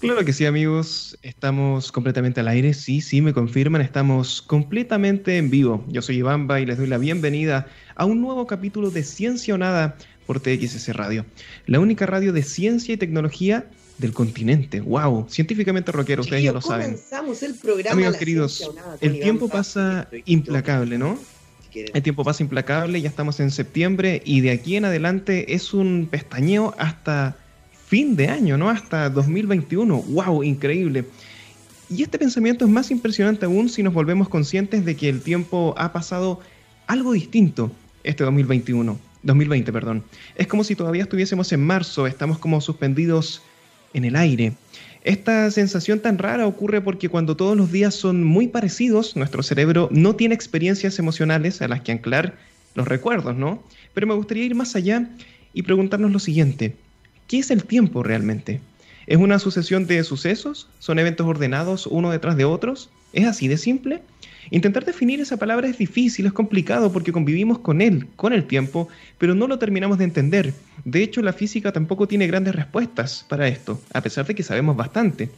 Claro que sí, amigos. Estamos completamente al aire. Sí, sí, me confirman. Estamos completamente en vivo. Yo soy Ivamba y les doy la bienvenida a un nuevo capítulo de Ciencia o Nada por TXS Radio. La única radio de ciencia y tecnología del continente. ¡Wow! Científicamente rockero, ustedes ya lo saben. Comenzamos el programa. Amigos queridos, el tiempo pasa implacable, ¿no? El tiempo pasa implacable, ya estamos en septiembre y de aquí en adelante es un pestañeo hasta fin de año, ¿no? Hasta 2021. ¡Wow! Increíble. Y este pensamiento es más impresionante aún si nos volvemos conscientes de que el tiempo ha pasado algo distinto este 2021. 2020, perdón. Es como si todavía estuviésemos en marzo, estamos como suspendidos en el aire. Esta sensación tan rara ocurre porque cuando todos los días son muy parecidos, nuestro cerebro no tiene experiencias emocionales a las que anclar los recuerdos, ¿no? Pero me gustaría ir más allá y preguntarnos lo siguiente. ¿Qué es el tiempo realmente? ¿Es una sucesión de sucesos? ¿Son eventos ordenados uno detrás de otros? ¿Es así de simple? Intentar definir esa palabra es difícil, es complicado porque convivimos con él, con el tiempo, pero no lo terminamos de entender. De hecho, la física tampoco tiene grandes respuestas para esto, a pesar de que sabemos bastante.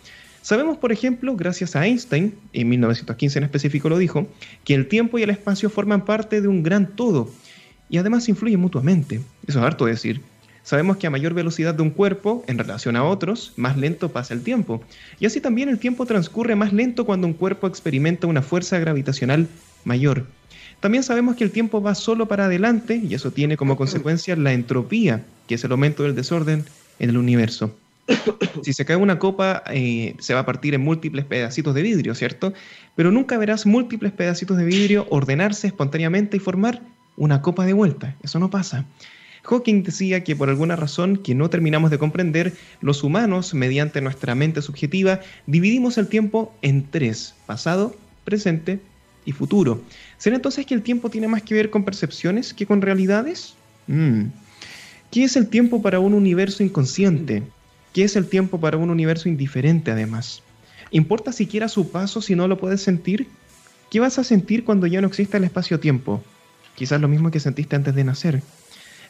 Sabemos, por ejemplo, gracias a Einstein, en 1915 en específico lo dijo, que el tiempo y el espacio forman parte de un gran todo y además influyen mutuamente. Eso es harto decir. Sabemos que a mayor velocidad de un cuerpo en relación a otros, más lento pasa el tiempo. Y así también el tiempo transcurre más lento cuando un cuerpo experimenta una fuerza gravitacional mayor. También sabemos que el tiempo va solo para adelante y eso tiene como consecuencia la entropía, que es el aumento del desorden en el universo. Si se cae una copa, eh, se va a partir en múltiples pedacitos de vidrio, ¿cierto? Pero nunca verás múltiples pedacitos de vidrio ordenarse espontáneamente y formar una copa de vuelta. Eso no pasa. Hawking decía que por alguna razón que no terminamos de comprender, los humanos, mediante nuestra mente subjetiva, dividimos el tiempo en tres, pasado, presente y futuro. ¿Será entonces que el tiempo tiene más que ver con percepciones que con realidades? Mm. ¿Qué es el tiempo para un universo inconsciente? ¿Qué es el tiempo para un universo indiferente además? ¿Importa siquiera su paso si no lo puedes sentir? ¿Qué vas a sentir cuando ya no exista el espacio-tiempo? Quizás lo mismo que sentiste antes de nacer.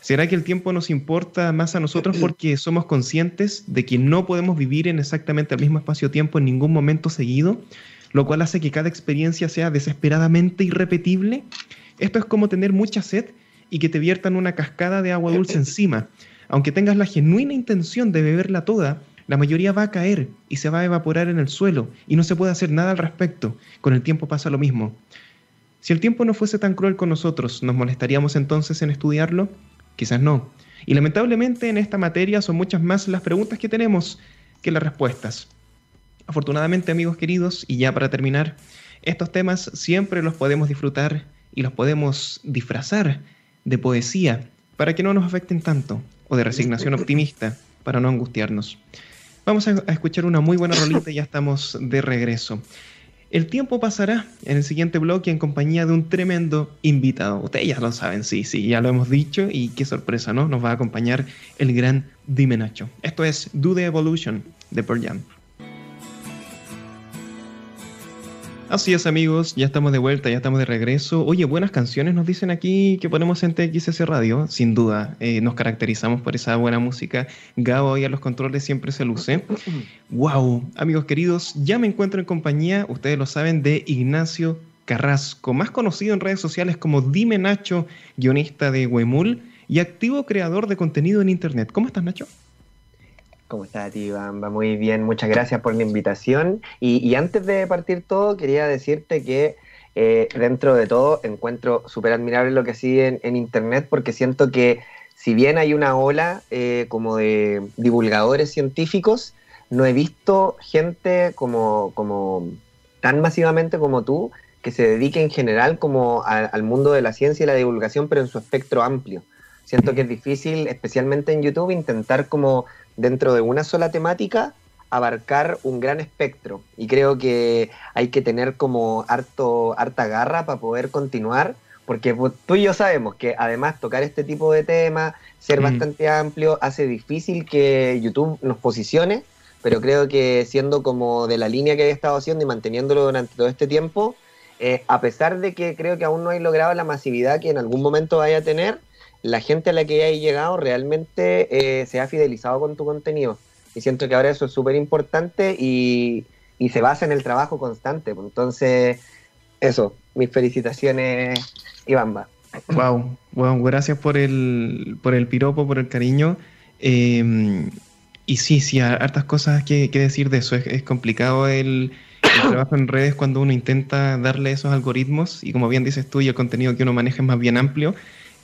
¿Será que el tiempo nos importa más a nosotros porque somos conscientes de que no podemos vivir en exactamente el mismo espacio-tiempo en ningún momento seguido? Lo cual hace que cada experiencia sea desesperadamente irrepetible. Esto es como tener mucha sed y que te viertan una cascada de agua dulce encima. Aunque tengas la genuina intención de beberla toda, la mayoría va a caer y se va a evaporar en el suelo y no se puede hacer nada al respecto. Con el tiempo pasa lo mismo. Si el tiempo no fuese tan cruel con nosotros, ¿nos molestaríamos entonces en estudiarlo? Quizás no. Y lamentablemente en esta materia son muchas más las preguntas que tenemos que las respuestas. Afortunadamente, amigos queridos, y ya para terminar, estos temas siempre los podemos disfrutar y los podemos disfrazar de poesía para que no nos afecten tanto, o de resignación optimista para no angustiarnos. Vamos a, escuchar una muy buena rolita y ya estamos de regreso. El tiempo pasará en el siguiente bloque en compañía de un tremendo invitado. Ustedes ya lo saben, sí, sí, ya lo hemos dicho y qué sorpresa, ¿no? Nos va a acompañar el gran Dime Nacho. Esto es Do the Evolution de Pearl Jam. Así es amigos, ya estamos de vuelta, ya estamos de regreso. Oye, buenas canciones nos dicen aquí que ponemos en TXS Radio, sin duda. Eh, nos caracterizamos por esa buena música. Gabo y a los controles siempre se luce. wow, amigos queridos, ya me encuentro en compañía, ustedes lo saben, de Ignacio Carrasco, más conocido en redes sociales como Dime Nacho, guionista de Huemul y activo creador de contenido en Internet. ¿Cómo estás, Nacho? ¿Cómo estás, Iván? Va muy bien, muchas gracias por la invitación. Y, antes de partir todo, quería decirte que eh, dentro de todo encuentro súper admirable lo que sigue en, Internet porque siento que si bien hay una ola eh, como de divulgadores científicos, no he visto gente como, como tan masivamente como tú que se dedique en general como al mundo de la ciencia y la divulgación, pero en su espectro amplio. Siento que es difícil, especialmente en YouTube, intentar como dentro de una sola temática abarcar un gran espectro y creo que hay que tener como harto, harta garra para poder continuar porque tú y yo sabemos que además tocar este tipo de temas, ser mm. bastante amplio, hace difícil que YouTube nos posicione, pero creo que siendo como de la línea que he estado haciendo y manteniéndolo durante todo este tiempo, eh, a pesar de que creo que aún no hay logrado la masividad que en algún momento vaya a tener, la gente a la que hay llegado realmente eh, se ha fidelizado con tu contenido. Y siento que ahora eso es súper importante y, se basa en el trabajo constante. Pues. Entonces, eso, mis felicitaciones, Ivamba. Wow, wow, gracias por el, por el piropo, por el cariño. Em, y sí, sí, hartas cosas que, decir de eso. Es, complicado el, trabajo en redes cuando uno intenta darle esos algoritmos y como bien dices tú, y el contenido que uno maneja es más bien amplio.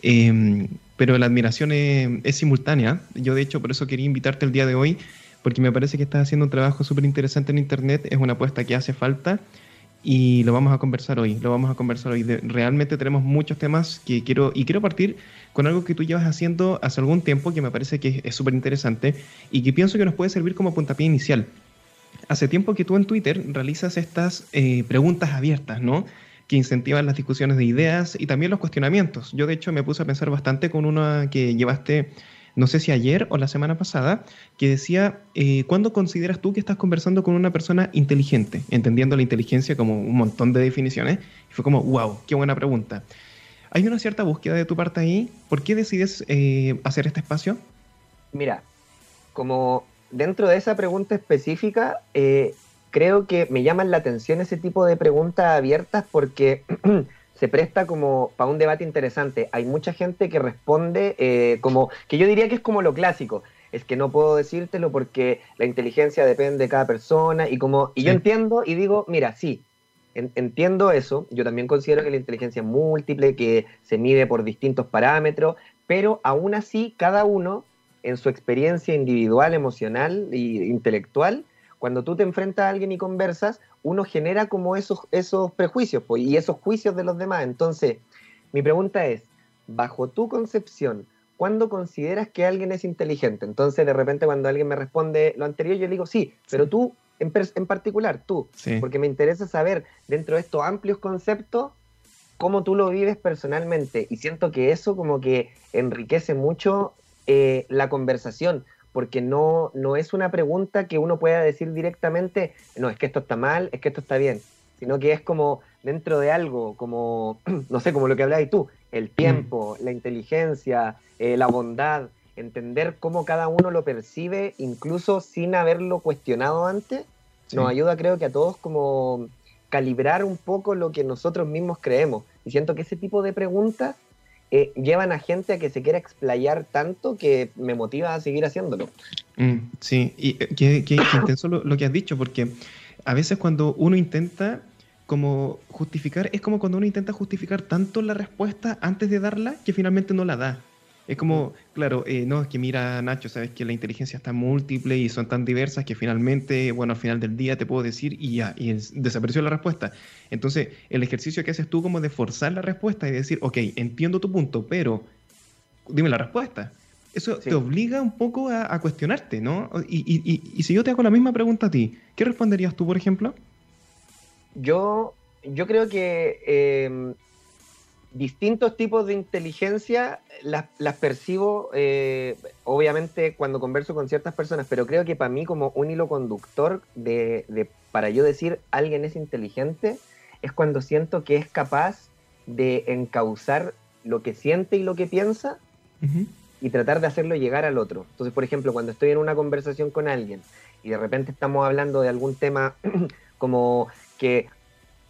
Em, pero la admiración es, simultánea. Yo de hecho por eso quería invitarte el día de hoy, porque me parece que estás haciendo un trabajo súper interesante en Internet. Es una apuesta que hace falta y lo vamos a conversar hoy. Lo vamos a conversar hoy. realmente tenemos muchos temas que quiero y quiero partir con algo que tú llevas haciendo hace algún tiempo que me parece que es súper interesante y que pienso que nos puede servir como puntapié inicial. Hace tiempo que tú en Twitter realizas estas eh, preguntas abiertas, ¿no? Que incentivan las discusiones de ideas y también los cuestionamientos. Yo, de hecho, me puse a pensar bastante con una que llevaste no sé si ayer o la semana pasada, que decía, eh, ¿cuándo consideras tú que estás conversando con una persona inteligente? Entendiendo la inteligencia como un montón de definiciones. Y fue como, wow, qué buena pregunta. ¿Hay una cierta búsqueda de tu parte ahí? ¿Por qué decides eh, hacer este espacio? Mira, como dentro de esa pregunta específica, eh, creo que me llaman la atención ese tipo de preguntas abiertas porque se presta como para un debate interesante. Hay mucha gente que responde eh, como, que yo diría que es como lo clásico, es que no puedo decírtelo porque la inteligencia depende de cada persona y como, y yo entiendo y digo, mira, sí, entiendo eso, yo también considero que la inteligencia es múltiple, que se mide por distintos parámetros, pero aún así cada uno en su experiencia individual, emocional e intelectual, cuando tú te enfrentas a alguien y conversas, uno genera como esos, esos prejuicios pues, y esos juicios de los demás. Entonces, mi pregunta es, bajo tu concepción, ¿cuándo consideras que alguien es inteligente? Entonces, de repente, cuando alguien me responde lo anterior, yo le digo, sí, pero tú, en, particular, tú, porque me interesa saber dentro de estos amplios conceptos, cómo tú lo vives personalmente. Y siento que eso como que enriquece mucho eh, la conversación, porque no, no es una pregunta que uno pueda decir directamente, no, es que esto está mal, es que esto está bien, sino que es como dentro de algo, como, no sé, como lo que hablabas tú, el tiempo, la inteligencia, eh, la bondad, entender cómo cada uno lo percibe, incluso sin haberlo cuestionado antes, nos ayuda creo que a todos como calibrar un poco lo que nosotros mismos creemos. Y siento que ese tipo de preguntas eh, llevan a gente a que se quiera explayar tanto que me motiva a seguir haciéndolo. Mm, sí, y eh, qué, intenso lo, que has dicho, porque a veces cuando uno intenta como justificar, es como cuando uno intenta justificar tanto la respuesta antes de darla que finalmente no la da. Es como, claro, eh, no, es que mira, Nacho, sabes que la inteligencia está múltiple y son tan diversas que finalmente, bueno, al final del día te puedo decir y ya, y desapareció la respuesta. Entonces, el ejercicio que haces tú como de forzar la respuesta y decir, ok, entiendo tu punto, pero dime la respuesta. Eso te obliga un poco a, cuestionarte, ¿no? Y, y, y, si yo te hago la misma pregunta a ti, ¿qué responderías tú, por ejemplo? Yo, yo creo que eh, distintos tipos de inteligencia las, percibo, eh, obviamente, cuando converso con ciertas personas, pero creo que para mí, como un hilo conductor de, para yo decir alguien es inteligente, es cuando siento que es capaz de encauzar lo que siente y lo que piensa y tratar de hacerlo llegar al otro. Entonces, por ejemplo, cuando estoy en una conversación con alguien y de repente estamos hablando de algún tema como que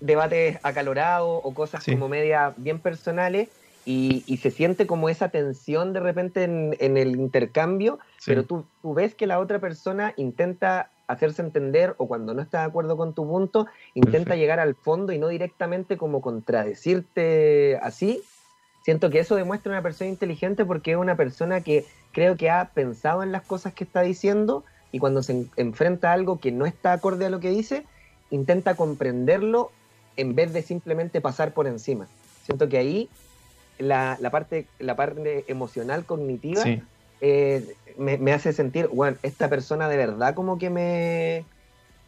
debates acalorados o cosas como media bien personales y, se siente como esa tensión de repente en, el intercambio, pero tú, tú, ves que la otra persona intenta hacerse entender o cuando no está de acuerdo con tu punto, intenta llegar al fondo y no directamente como contradecirte así. Siento que eso demuestra una persona inteligente porque es una persona que creo que ha pensado en las cosas que está diciendo y cuando se enfrenta a algo que no está acorde a lo que dice, intenta comprenderlo en vez de simplemente pasar por encima. Siento que ahí la, parte, la parte emocional, cognitiva, eh, me, hace sentir, bueno, esta persona de verdad como que me,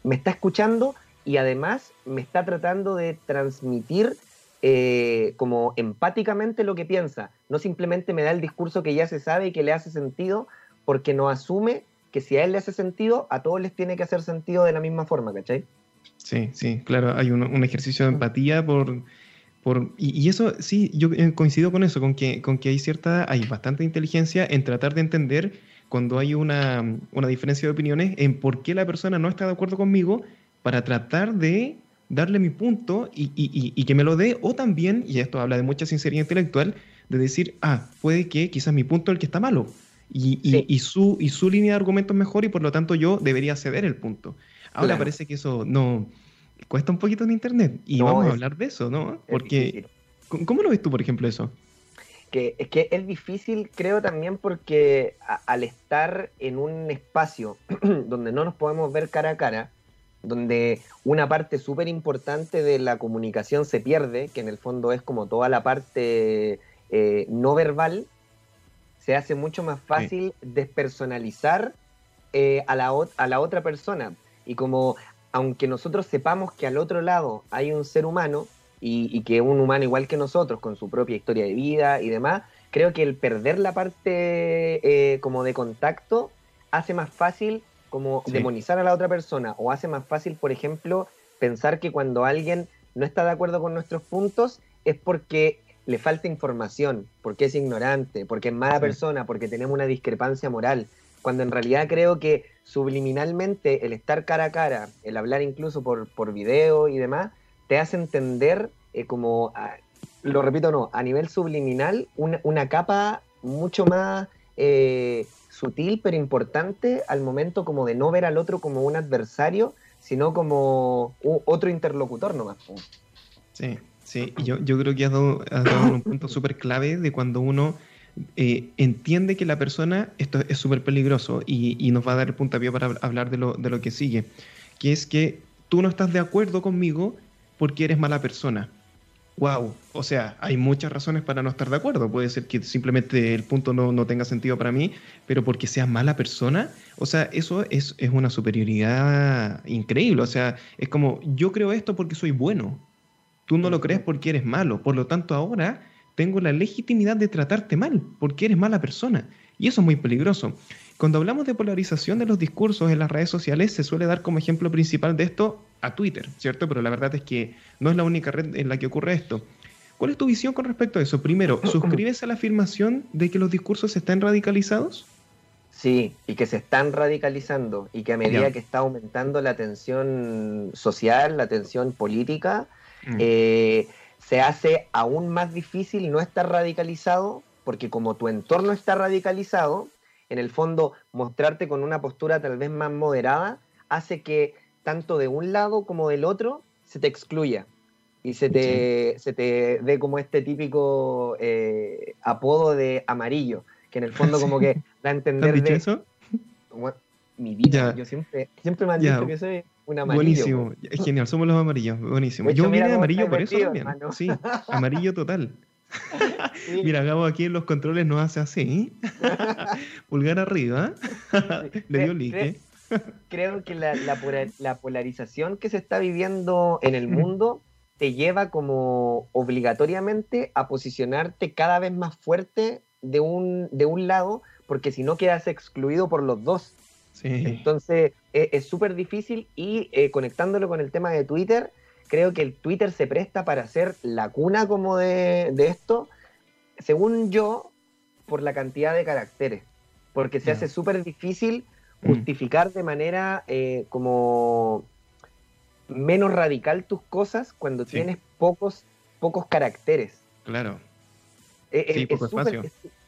me está escuchando y además me está tratando de transmitir eh, como empáticamente lo que piensa. No simplemente me da el discurso que ya se sabe y que le hace sentido, porque no asume que si a él le hace sentido, a todos les tiene que hacer sentido de la misma forma, ¿cachai? Sí, sí, claro, hay un, ejercicio de empatía por... por y, eso, sí, yo eh, coincido con eso, con que, con que hay cierta, hay bastante inteligencia en tratar de entender cuando hay una, diferencia de opiniones en por qué la persona no está de acuerdo conmigo para tratar de darle mi punto y, que me lo dé, o también, y esto habla de mucha sinceridad intelectual, de decir, ah, puede que quizás mi punto es el que está malo, y, su, y su línea de argumento es mejor y por lo tanto yo debería ceder el punto. Ahora parece que eso no cuesta un poquito en Internet y vamos a hablar de eso, ¿no? Porque, ¿cómo lo ves tú, por ejemplo, eso? Que, es que es difícil, creo también, porque al estar en un espacio donde no nos podemos ver cara a cara, donde una parte súper importante de la comunicación se pierde, que en el fondo es como toda la parte eh, no verbal, se hace mucho más fácil despersonalizar eh, a, la, a la otra persona. Y como, aunque nosotros sepamos que al otro lado hay un ser humano, y, que un humano igual que nosotros, con su propia historia de vida y demás, creo que el perder la parte eh, como de contacto hace más fácil como demonizar a la otra persona o hace más fácil, por ejemplo, pensar que cuando alguien no está de acuerdo con nuestros puntos es porque le falta información, porque es ignorante, porque es mala persona, porque tenemos una discrepancia moral, cuando en realidad creo que subliminalmente el estar cara a cara, el hablar incluso por, por video y demás, te hace entender eh, como, lo repito no, a nivel subliminal, una, capa mucho más eh, sutil pero importante al momento como de no ver al otro como un adversario, sino como otro interlocutor nomás. Sí. Sí, yo, yo creo que has dado, un punto súper clave de cuando uno eh, entiende que la persona, esto es súper peligroso y, nos va a dar el puntapié para hablar de lo, de lo que sigue, que es que tú no estás de acuerdo conmigo porque eres mala persona. Wow, o sea, hay muchas razones para no estar de acuerdo. Puede ser que simplemente el punto no, no tenga sentido para mí, pero porque seas mala persona, o sea, eso es, es una superioridad increíble. O sea, es como, yo creo esto porque soy bueno, Tú no lo crees porque eres malo. Por lo tanto, ahora tengo la legitimidad de tratarte mal porque eres mala persona. Y eso es muy peligroso. Cuando hablamos de polarización de los discursos en las redes sociales, se suele dar como ejemplo principal de esto a Twitter, ¿cierto? Pero la verdad es que no es la única red en la que ocurre esto. ¿Cuál es tu visión con respecto a eso? Primero, ¿suscribes a la afirmación de que los discursos están radicalizados? Sí, y que se están radicalizando y que a medida que está aumentando la tensión social, la tensión política, Mm. Eh, se hace aún más difícil no estar radicalizado, porque como tu entorno está radicalizado, en el fondo mostrarte con una postura tal vez más moderada hace que tanto de un lado como del otro se te excluya y se te, se te dé como este típico eh, apodo de amarillo, que en el fondo como que da a entender de... Eso? mi vida, yo siempre, siempre me han dicho que soy Buenísimo, es genial, somos los amarillos, buenísimo. Yo vine de amarillo por eso también. Sí, amarillo total. Mira, Gabo aquí en los controles nos hace así. Pulgar arriba. Le dio like. Creo que la, la, polarización que se está viviendo en el mundo te lleva como obligatoriamente a posicionarte cada vez más fuerte de un, de un lado, porque si no quedas excluido por los dos. Entonces e, es súper difícil y eh, conectándolo con el tema de Twitter, creo que el Twitter se presta para ser la cuna como de, esto, según yo, por la cantidad de caracteres, porque se hace súper difícil mm. justificar de manera eh, como menos radical tus cosas cuando tienes pocos, pocos caracteres. Claro. E, e,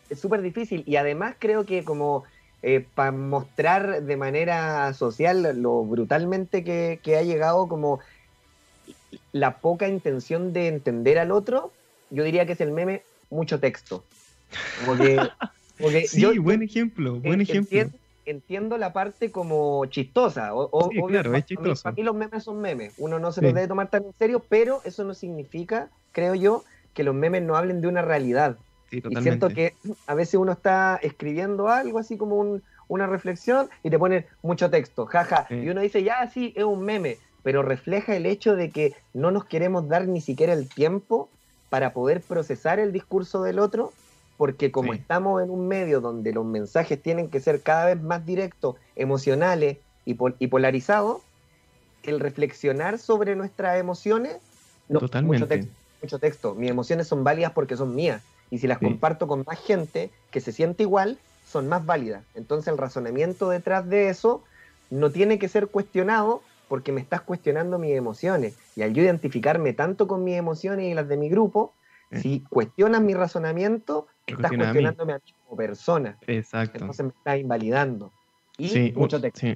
es súper difícil y además creo que como eh, para mostrar de manera social lo brutalmente que, ha llegado como la poca intención de entender al otro, yo diría que es el meme mucho texto. sí, buen ejemplo, buen ejemplo. Entiendo, la parte como chistosa. O, claro, es chistoso. Para mí los memes son memes. Uno no se los debe tomar tan en serio, pero eso no significa, creo yo, que los memes no hablen de una realidad y siento que a veces uno está escribiendo algo así como una reflexión y te pone mucho texto, jaja, y uno dice, ya, sí, es un meme, pero refleja el hecho de que no nos queremos dar ni siquiera el tiempo para poder procesar el discurso del otro, porque como estamos en un medio donde los mensajes tienen que ser cada vez más directos, emocionales y, polarizados, el reflexionar sobre nuestras emociones, no, Mucho, texto, mucho texto. Mis emociones son válidas porque son mías y si las comparto con más gente que se siente igual, son más válidas. Entonces el razonamiento detrás de eso no tiene que ser cuestionado porque me estás cuestionando mis emociones. Y al yo identificarme tanto con mis emociones y las de mi grupo, eh. si cuestionas mi razonamiento, estás cuestionándome a, mí como persona. Exacto. Entonces me estás invalidando. Y sí, mucho texto.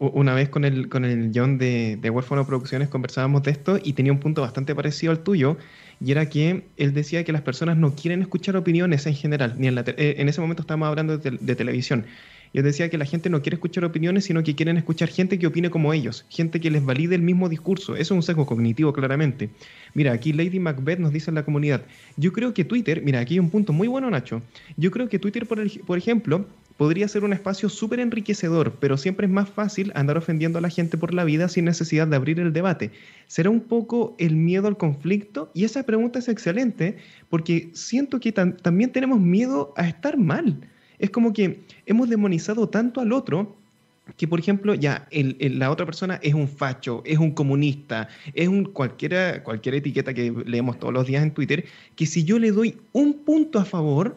Una vez con el, con el John de, de Huérfano Producciones conversábamos de esto y tenía un punto bastante parecido al tuyo, y era que él decía que las personas no quieren escuchar opiniones en general, ni en, eh, en ese momento estábamos hablando de, televisión. Y él decía que la gente no quiere escuchar opiniones, sino que quieren escuchar gente que opine como ellos, gente que les valide el mismo discurso. Eso es un sesgo cognitivo, claramente. Mira, aquí Lady Macbeth nos dice en la comunidad, yo creo que Twitter, mira, aquí hay un punto muy bueno, Nacho. Yo creo que Twitter, por, por ejemplo, podría ser un espacio súper enriquecedor, pero siempre es más fácil andar ofendiendo a la gente por la vida sin necesidad de abrir el debate. ¿Será un poco el miedo al conflicto? Y esa pregunta es excelente porque siento que también tenemos miedo a estar mal. Es como que hemos demonizado tanto al otro que, por ejemplo, ya la otra persona es un facho, es un comunista, es un cualquiera, cualquier etiqueta que leemos todos los días en Twitter, que si yo le doy un punto a favor,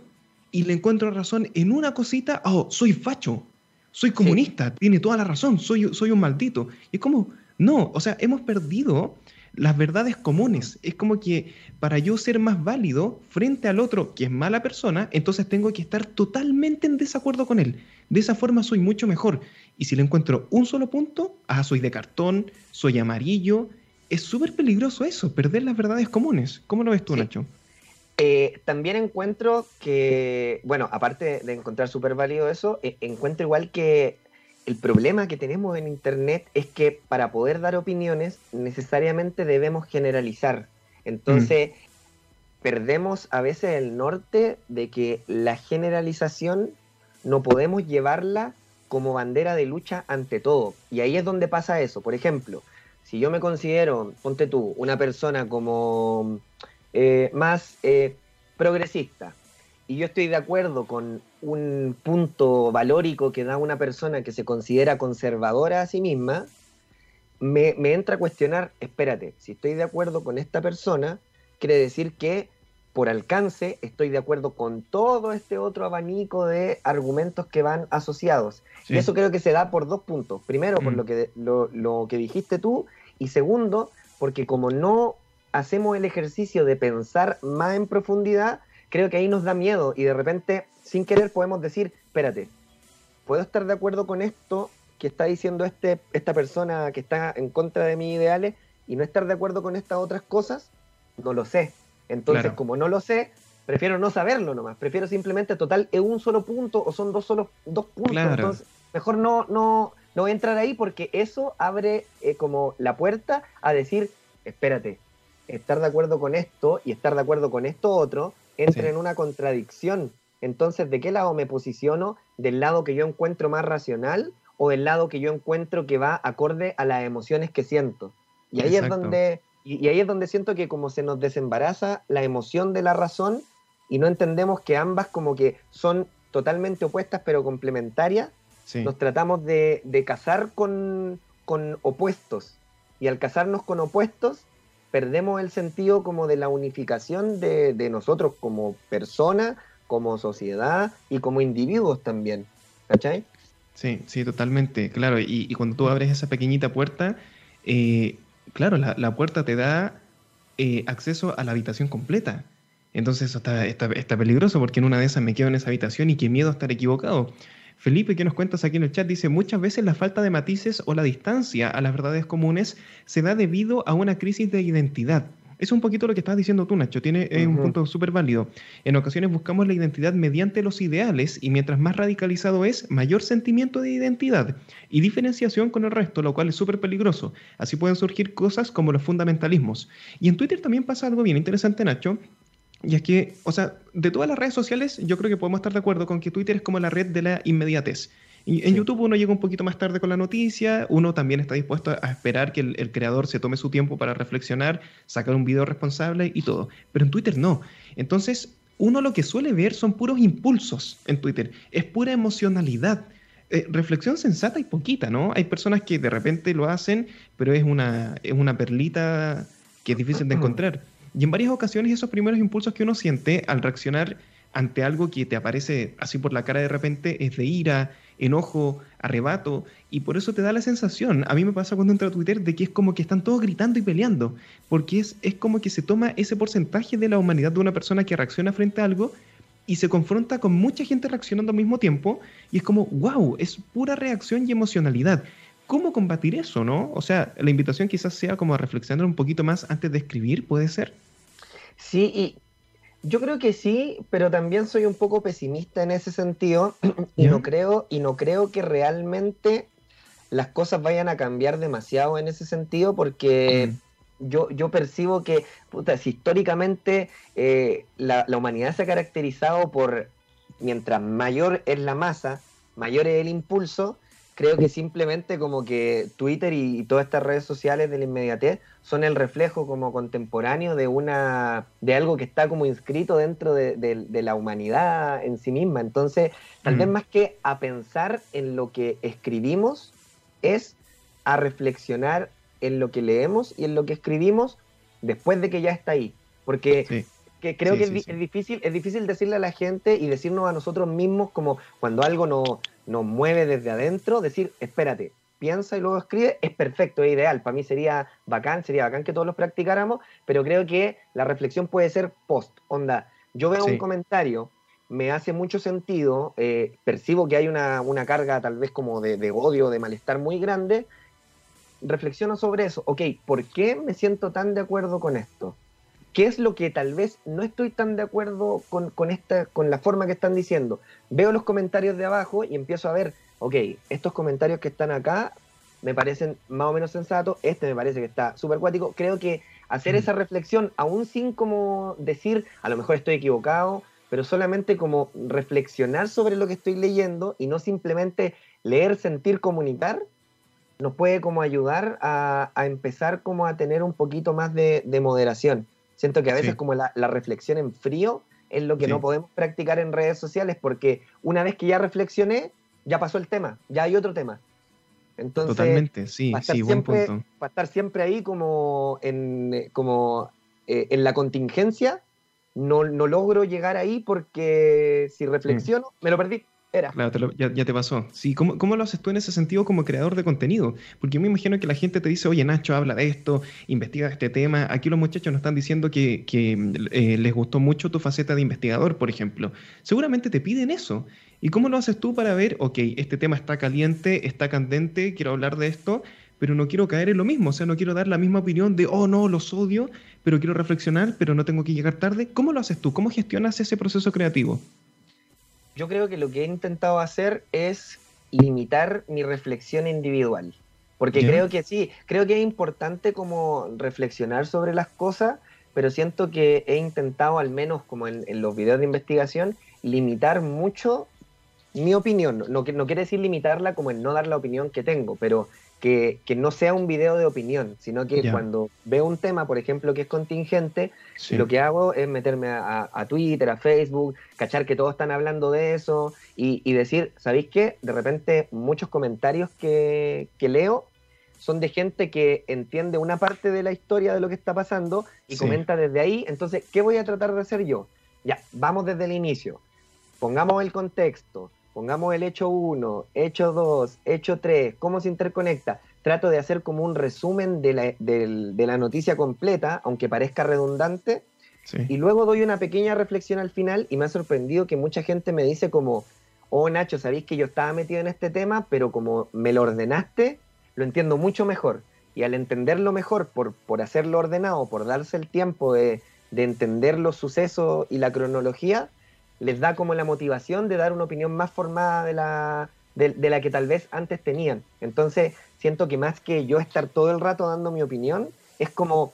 y le encuentro razón en una cosita, oh, soy facho, soy comunista, tiene toda la razón, soy, soy un maldito. Y es como, no, o sea, hemos perdido las verdades comunes. Es como que para yo ser más válido frente al otro que es mala persona, entonces tengo que estar totalmente en desacuerdo con él. De esa forma soy mucho mejor. Y si le encuentro un solo punto, ah, soy de cartón, soy amarillo. Es súper peligroso eso, perder las verdades comunes. ¿Cómo lo ves tú, Nacho? Eh, también encuentro que, bueno, aparte de encontrar súper válido eso, eh, encuentro igual que el problema que tenemos en Internet es que para poder dar opiniones necesariamente debemos generalizar. Entonces, perdemos a veces el norte de que la generalización no podemos llevarla como bandera de lucha ante todo. Y ahí es donde pasa eso. Por ejemplo, si yo me considero, ponte tú, una persona como eh, más eh, progresista. Y yo estoy de acuerdo con un punto valórico que da una persona que se considera conservadora a sí misma, me, me entra a cuestionar, espérate, si estoy de acuerdo con esta persona, quiere decir que por alcance estoy de acuerdo con todo este otro abanico de argumentos que van asociados. Y eso creo que se da por dos puntos. Primero, por mm. lo que, lo, lo, que dijiste tú, y segundo, porque como no hacemos el ejercicio de pensar más en profundidad, creo que ahí nos da miedo y de repente, sin querer, podemos decir, espérate, ¿puedo estar de acuerdo con esto que está diciendo este, esta persona que está en contra de mis ideales y no estar de acuerdo con estas otras cosas? No lo sé. Entonces, como no lo sé, prefiero no saberlo nomás. Prefiero simplemente, total, es un solo punto o son dos, solo, dos puntos. Entonces, mejor no, no, no entrar ahí porque eso abre eh, como la puerta a decir, espérate, estar de acuerdo con esto y estar de acuerdo con esto otro entra en una contradicción. Entonces, ¿de qué lado me posiciono? ¿Del lado que yo encuentro más racional o del lado que yo encuentro que va acorde a las emociones que siento? Y ahí es donde y, ahí es donde siento que como se nos desembaraza la emoción de la razón y no entendemos que ambas como que son totalmente opuestas pero complementarias, nos tratamos de, de casar con, con opuestos. Y al casarnos con opuestos, perdemos el sentido como de la unificación de, nosotros como persona, como sociedad y como individuos también. ¿Cachai? Sí, sí, totalmente, claro. Y, cuando tú abres esa pequeñita puerta, eh, claro, la, puerta te da eh, acceso a la habitación completa. Entonces eso está, está, está, peligroso porque en una de esas me quedo en esa habitación y qué miedo estar equivocado. Felipe, ¿qué nos cuentas aquí en el chat? Dice, muchas veces la falta de matices o la distancia a las verdades comunes se da debido a una crisis de identidad. Es un poquito lo que estás diciendo tú, Nacho. Tiene un punto súper válido. En ocasiones buscamos la identidad mediante los ideales y mientras más radicalizado es, mayor sentimiento de identidad y diferenciación con el resto, lo cual es súper peligroso. Así pueden surgir cosas como los fundamentalismos. Y en Twitter también pasa algo bien interesante, Nacho, y es que, o sea, de todas las redes sociales, yo creo que podemos estar de acuerdo con que Twitter es como la red de la inmediatez. Y en YouTube uno llega un poquito más tarde con la noticia, uno también está dispuesto a esperar que el, creador se tome su tiempo para reflexionar, sacar un video responsable y todo. Pero en Twitter no. Entonces, uno lo que suele ver son puros impulsos en Twitter, es pura emocionalidad. Eh, reflexión sensata y poquita, ¿no? Hay personas que de repente lo hacen, pero es una, es una perlita que es difícil de encontrar. Y en varias ocasiones esos primeros impulsos que uno siente al reaccionar ante algo que te aparece así por la cara de repente es de ira, enojo, arrebato, y por eso te da la sensación, a mí me pasa cuando entro a Twitter, de que es como que están todos gritando y peleando, porque es, es como que se toma ese porcentaje de la humanidad de una persona que reacciona frente a algo y se confronta con mucha gente reaccionando al mismo tiempo, y es como, wow, es pura reacción y emocionalidad. ¿Cómo combatir eso, no? O sea, la invitación quizás sea como a reflexionar un poquito más antes de escribir, ¿puede ser? Sí, y yo creo que sí, pero también soy un poco pesimista en ese sentido y no creo y no creo que realmente las cosas vayan a cambiar demasiado en ese sentido porque mm. yo, yo percibo que puta, si históricamente eh, la, la, humanidad se ha caracterizado por mientras mayor es la masa, mayor es el impulso, creo que simplemente como que Twitter y, todas estas redes sociales de la inmediatez son el reflejo como contemporáneo de una de algo que está como inscrito dentro de, la humanidad en sí misma. Entonces, tal vez mm. más que a pensar en lo que escribimos, es a reflexionar en lo que leemos y en lo que escribimos después de que ya está ahí. Porque que creo que es, difícil, es difícil decirle a la gente y decirnos a nosotros mismos como cuando algo no, nos mueve desde adentro, decir, espérate, piensa y luego escribe, es perfecto, es ideal. Para mí sería bacán, sería bacán que todos los practicáramos, pero creo que la reflexión puede ser post. Onda, yo veo un comentario, me hace mucho sentido, eh, percibo que hay una, carga tal vez como de, de, odio, de malestar muy grande, reflexiono sobre eso. Ok, ¿por qué me siento tan de acuerdo con esto? ¿Qué es lo que tal vez no estoy tan de acuerdo con, esta, con la forma que están diciendo? Veo los comentarios de abajo y empiezo a ver, ok, estos comentarios que están acá me parecen más o menos sensatos, este me parece que está súper cuático. Creo que hacer esa reflexión, aún sin como decir, a lo mejor estoy equivocado, pero solamente como reflexionar sobre lo que estoy leyendo y no simplemente leer, sentir, comunicar, nos puede como ayudar a, empezar como a tener un poquito más de moderación. Siento que a veces como la, reflexión en frío es lo que no podemos practicar en redes sociales porque una vez que ya reflexioné, ya pasó el tema, ya hay otro tema. Entonces, Totalmente, sí, sí, buen punto. Para estar siempre ahí como en, como, eh, en la contingencia, no, no, logro llegar ahí porque si reflexiono, me lo perdí. Claro, ya, te pasó. Sí, ¿cómo, ¿cómo, lo haces tú en ese sentido como creador de contenido? Porque me imagino que la gente te dice, oye, Nacho, habla de esto, investiga este tema. Aquí los muchachos nos están diciendo que, eh, les gustó mucho tu faceta de investigador, por ejemplo. Seguramente te piden eso. ¿Y cómo lo haces tú para ver, ok, este tema está caliente, está candente, quiero hablar de esto, pero no quiero caer en lo mismo? O sea, no quiero dar la misma opinión de, oh, no, los odio, pero quiero reflexionar, pero no tengo que llegar tarde. ¿Cómo lo haces tú? ¿Cómo gestionas ese proceso creativo? Yo creo que lo que he intentado hacer es limitar mi reflexión individual. Porque creo que sí, creo que es importante como reflexionar sobre las cosas, pero siento que he intentado, al menos como en, los videos de investigación, limitar mucho mi opinión. No, no quiere decir limitarla como en no dar la opinión que tengo, pero que, no sea un video de opinión, sino que cuando veo un tema, por ejemplo, que es contingente, lo que hago es meterme a, Twitter, a Facebook, cachar que todos están hablando de eso y, decir, ¿sabéis qué? De repente muchos comentarios que, leo son de gente que entiende una parte de la historia de lo que está pasando y comenta desde ahí. Entonces, ¿qué voy a tratar de hacer yo? Ya, vamos desde el inicio. Pongamos el contexto pongamos el hecho 1, hecho 2, hecho 3, cómo se interconecta. Trato de hacer como un resumen de la, noticia completa, aunque parezca redundante. Y luego doy una pequeña reflexión al final y me ha sorprendido que mucha gente me dice como, oh Nacho, sabéis que yo estaba metido en este tema, pero como me lo ordenaste, lo entiendo mucho mejor. Y al entenderlo mejor, por, por hacerlo ordenado, por darse el tiempo de, de entender los sucesos y la cronología, les da como la motivación de dar una opinión más formada de la, de, la que tal vez antes tenían. Entonces, siento que más que yo estar todo el rato dando mi opinión, es como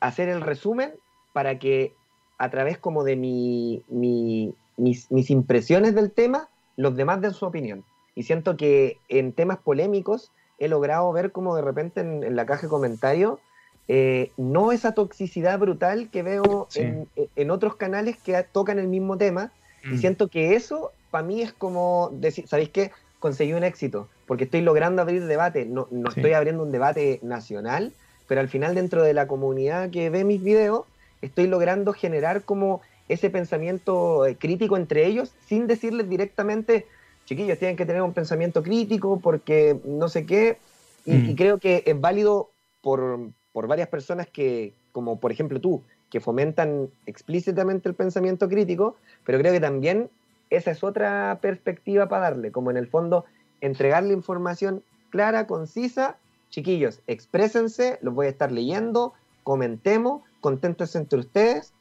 hacer el resumen para que a través como de mi, mis, mis, impresiones del tema, los demás den su opinión. Y siento que en temas polémicos he logrado ver como de repente en, en la caja de comentarios eh, no esa toxicidad brutal que veo en, otros canales que tocan el mismo tema. Y mm. siento que eso, para mí, es como decir, ¿sabéis qué? Conseguí un éxito, porque estoy logrando abrir debate. No, no estoy abriendo un debate nacional, pero al final, dentro de la comunidad que ve mis videos, estoy logrando generar como ese pensamiento eh, crítico entre ellos sin decirles directamente, chiquillos, tienen que tener un pensamiento crítico porque no sé qué. Y, mm. creo que es válido por, por, varias personas que, como por ejemplo tú, que fomentan explícitamente el pensamiento crítico, pero creo que también esa es otra perspectiva para darle, como en el fondo entregarle información clara, concisa. Chiquillos, exprésense, los voy a estar leyendo, comentemos, contentos entre ustedes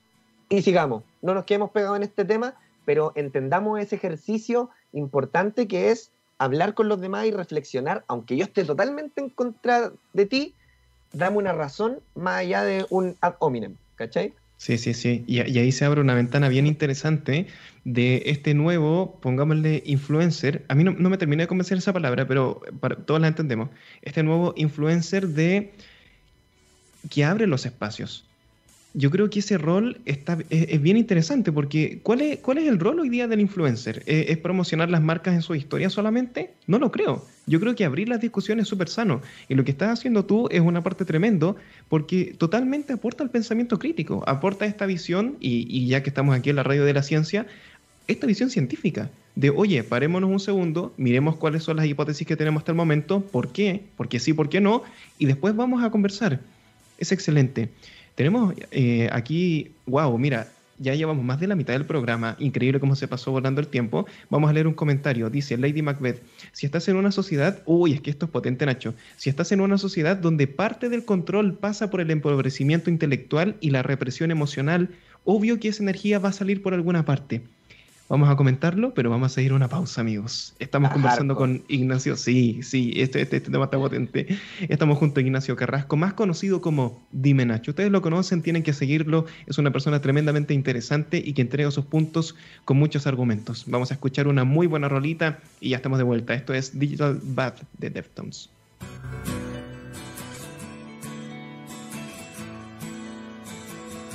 y sigamos. No nos quedemos pegados en este tema, pero entendamos ese ejercicio importante que es hablar con los demás y reflexionar, aunque yo esté totalmente en contra de ti, dame una razón más allá de un ad hominem, ¿cachai? Sí, sí, sí. Y, ahí se abre una ventana bien interesante de este nuevo, pongámosle influencer. A mí no, me terminé de convencer esa palabra, pero para, todos la entendemos. Este nuevo influencer de que abre los espacios yo creo que ese rol está, es, bien interesante porque ¿cuál es, ¿cuál es el rol hoy día del influencer? ¿Es, promocionar las marcas en su historia solamente? No lo creo. Yo creo que abrir las discusiones es súper sano. Y lo que estás haciendo tú es una parte tremendo porque totalmente aporta al pensamiento crítico, aporta esta visión, y, y ya que estamos aquí en la radio de la ciencia, esta visión científica de, oye, parémonos un segundo, miremos cuáles son las hipótesis que tenemos hasta el momento, por qué, por qué sí, por qué no, y después vamos a conversar. Es excelente. Tenemos eh, aquí, wow, mira, ya llevamos más de la mitad del programa, increíble cómo se pasó volando el tiempo. Vamos a leer un comentario, dice Lady Macbeth, si estás en una sociedad, uy, es que esto es potente Nacho, si estás en una sociedad donde parte del control pasa por el empobrecimiento intelectual y la represión emocional, obvio que esa energía va a salir por alguna parte. Vamos a comentarlo, pero vamos a seguir una pausa, amigos. Estamos conversando con Ignacio. Sí, sí, este, este, este, tema está potente. Estamos junto a Ignacio Carrasco, más conocido como Dime Nacho. Ustedes lo conocen, tienen que seguirlo. Es una persona tremendamente interesante y que entrega sus puntos con muchos argumentos. Vamos a escuchar una muy buena rolita y ya estamos de vuelta. Esto es Digital Bath de Deftones.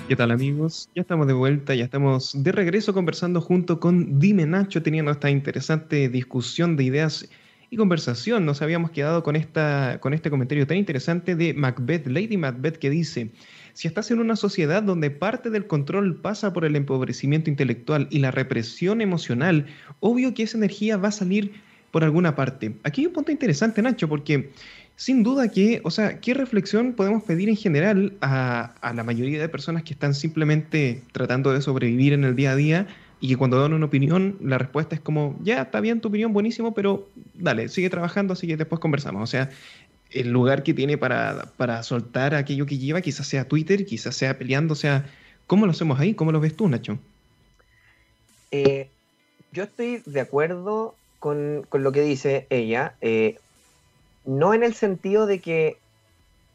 ¿Qué tal amigos? Ya estamos de vuelta, ya estamos de regreso conversando junto con Dime Nacho, teniendo esta interesante discusión de ideas y conversación. Nos habíamos quedado con, esta, con este comentario tan interesante de Macbeth, Lady Macbeth, que dice, si estás en una sociedad donde parte del control pasa por el empobrecimiento intelectual y la represión emocional, obvio que esa energía va a salir por alguna parte. Aquí hay un punto interesante, Nacho, porque sin duda que, o sea, ¿qué reflexión podemos pedir en general a, la mayoría de personas que están simplemente tratando de sobrevivir en el día a día y que cuando dan una opinión, la respuesta es como, ya, está bien tu opinión, buenísimo, pero dale, sigue trabajando, así que después conversamos. O sea, el lugar que tiene para, para soltar aquello que lleva, quizás sea Twitter, quizás sea peleando, o sea, ¿cómo lo hacemos ahí? ¿Cómo lo ves tú, Nacho? Eh, yo estoy de acuerdo con, con, lo que dice ella. Eh, no en el sentido de que,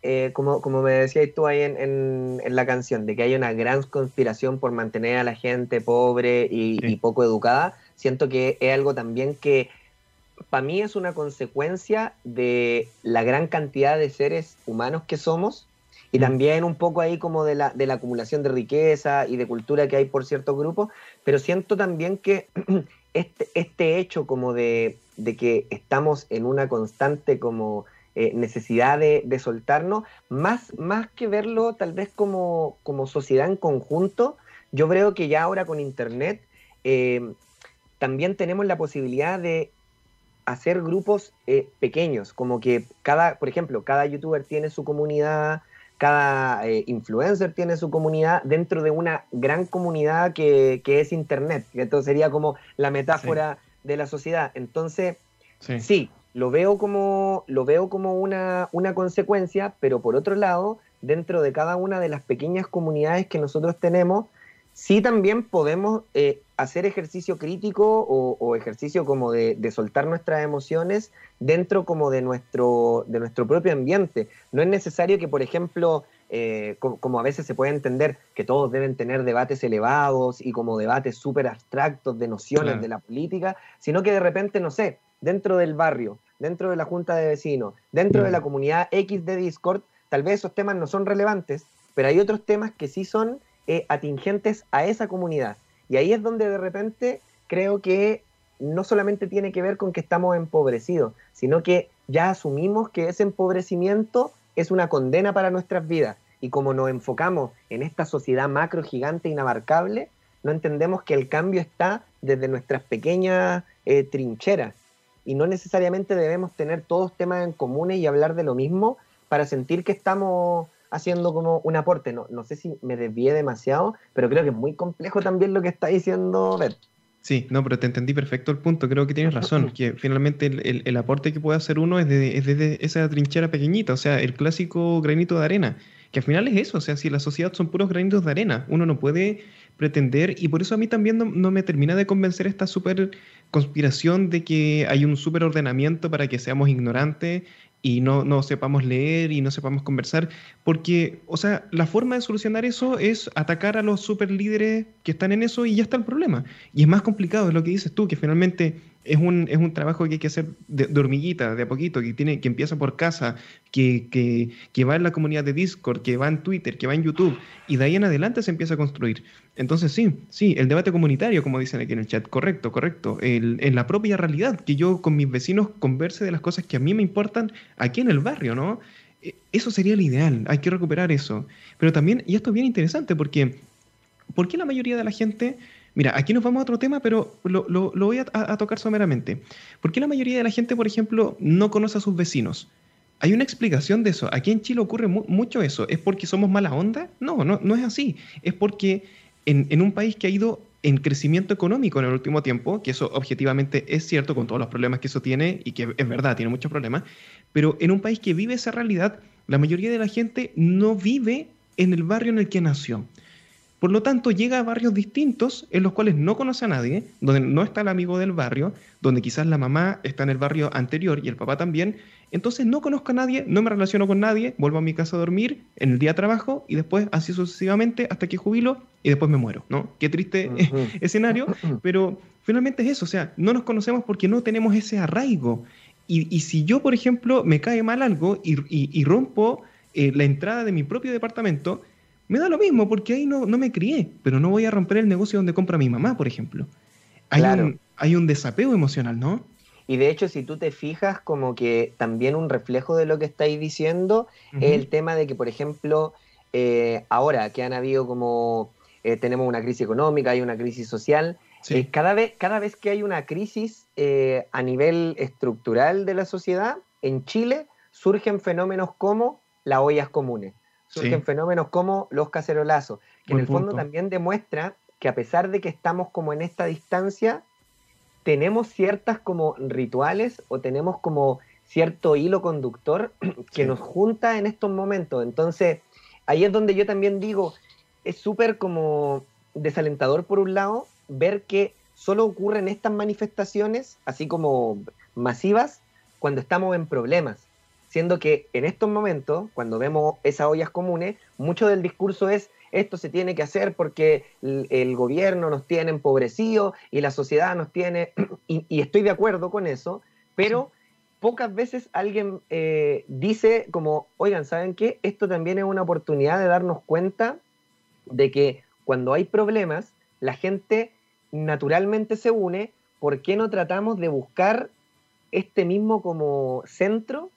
eh, como, como me decías tú ahí en, la canción, de que hay una gran conspiración por mantener a la gente pobre y, poco educada, siento que es algo también que para mí es una consecuencia de la gran cantidad de seres humanos que somos y también un poco ahí como de la, de la acumulación de riqueza y de cultura que hay por ciertos grupos, pero siento también que este, este hecho como de, de que estamos en una constante como eh, necesidad de, soltarnos, más, más que verlo tal vez como, como sociedad en conjunto, yo creo que ya ahora con Internet eh, también tenemos la posibilidad de hacer grupos eh, pequeños, como que cada, por ejemplo, cada youtuber tiene su comunidad, cada influencer tiene su comunidad dentro de una gran comunidad que, es Internet. Entonces sería como la metáfora de la sociedad. Entonces, sí, lo veo como, lo veo como una, una, consecuencia, pero por otro lado, dentro de cada una de las pequeñas comunidades que nosotros tenemos, sí también podemos eh, hacer ejercicio crítico o, ejercicio como de, soltar nuestras emociones dentro como de nuestro, de nuestro propio ambiente. No es necesario que, por ejemplo, eh, como, a veces se puede entender que todos deben tener debates elevados y como debates súper abstractos de nociones de la política, sino que de repente, no sé, dentro del barrio, dentro de la junta de vecinos, dentro de la comunidad X de Discord, tal vez esos temas no son relevantes, pero hay otros temas que sí son eh, atingentes a esa comunidad. Y ahí es donde de repente creo que no solamente tiene que ver con que estamos empobrecidos, sino que ya asumimos que ese empobrecimiento es una condena para nuestras vidas y como nos enfocamos en esta sociedad macro gigante inabarcable, no entendemos que el cambio está desde nuestras pequeñas eh, trincheras y no necesariamente debemos tener todos temas en común y hablar de lo mismo para sentir que estamos haciendo como un aporte. No, no sé si me desvié demasiado, pero creo que es muy complejo también lo que está diciendo Bert. Sí, no, pero te entendí perfecto el punto. Creo que tienes razón, que finalmente el, aporte que puede hacer uno es desde esa trinchera pequeñita, o sea, el clásico granito de arena, que al final es eso, o sea, si la sociedad son puros granitos de arena, uno no puede pretender, y por eso a mí también no, me termina de convencer esta super conspiración de que hay un super ordenamiento para que seamos ignorantes y no, no sepamos leer y no sepamos conversar, porque, o sea, la forma de solucionar eso es atacar a los super líderes que están en eso y ya está el problema. Y es más complicado, es lo que dices tú, que finalmente es un, es un trabajo que hay que hacer de, hormiguita, de a poquito, que, tiene, que empieza por casa, que, que, que, va en la comunidad de Discord, que va en Twitter, que va en YouTube, y de ahí en adelante se empieza a construir. Entonces sí, sí, el debate comunitario, como dicen aquí en el chat, correcto, correcto. El, en la propia realidad, que yo con mis vecinos converse de las cosas que a mí me importan aquí en el barrio, ¿no? E, eso sería el ideal, hay que recuperar eso. Pero también, y esto es bien interesante, porque ¿por qué la mayoría de la gente Mira, aquí nos vamos a otro tema, pero lo, voy a, tocar someramente. ¿Por qué la mayoría de la gente, por ejemplo, no conoce a sus vecinos? Hay una explicación de eso. Aquí en Chile ocurre mucho eso. ¿Es porque somos mala onda? No, no, no es así. Es porque en, un país que ha ido en crecimiento económico en el último tiempo, que eso objetivamente es cierto con todos los problemas que eso tiene y que es verdad, tiene muchos problemas, pero en un país que vive esa realidad, la mayoría de la gente no vive en el barrio en el que nació. Por lo tanto, llega a barrios distintos en los cuales no conoce a nadie, donde no está el amigo del barrio, donde quizás la mamá está en el barrio anterior y el papá también. Entonces no conozco a nadie, no me relaciono con nadie, vuelvo a mi casa a dormir, en el día trabajo y después así sucesivamente hasta que jubilo y después me muero, ¿no? Qué triste escenario, pero finalmente es eso, o sea, no nos conocemos porque no tenemos ese arraigo. Y, si yo, por ejemplo, me cae mal algo y, rompo eh, la entrada de mi propio departamento, me da lo mismo porque ahí no, no me crié, pero no voy a romper el negocio donde compra mi mamá, por ejemplo. Hay, un, hay un desapego emocional, ¿no? Y de hecho, si tú te fijas, como que también un reflejo de lo que estáis diciendo es el tema de que, por ejemplo, eh, ahora que han habido como eh, tenemos una crisis económica, hay una crisis social, eh, cada, vez, cada vez que hay una crisis a nivel estructural de la sociedad, en Chile surgen fenómenos como las ollas comunes surgen fenómenos como los cacerolazos, que en el fondo también demuestra que a pesar de que estamos como en esta distancia, tenemos ciertas como rituales o tenemos como cierto hilo conductor que nos junta en estos momentos. Entonces, ahí es donde yo también digo, es súper como desalentador por un lado ver que solo ocurren estas manifestaciones, así como masivas, cuando estamos en problemas siendo que en estos momentos, cuando vemos esas ollas comunes, mucho del discurso es esto se tiene que hacer porque el, gobierno nos tiene empobrecidos y la sociedad nos tiene, y, estoy de acuerdo con eso, pero pocas veces alguien eh, dice como, oigan, ¿saben qué? Esto también es una oportunidad de darnos cuenta de que cuando hay problemas, la gente naturalmente se une, ¿por qué no tratamos de buscar este mismo como centro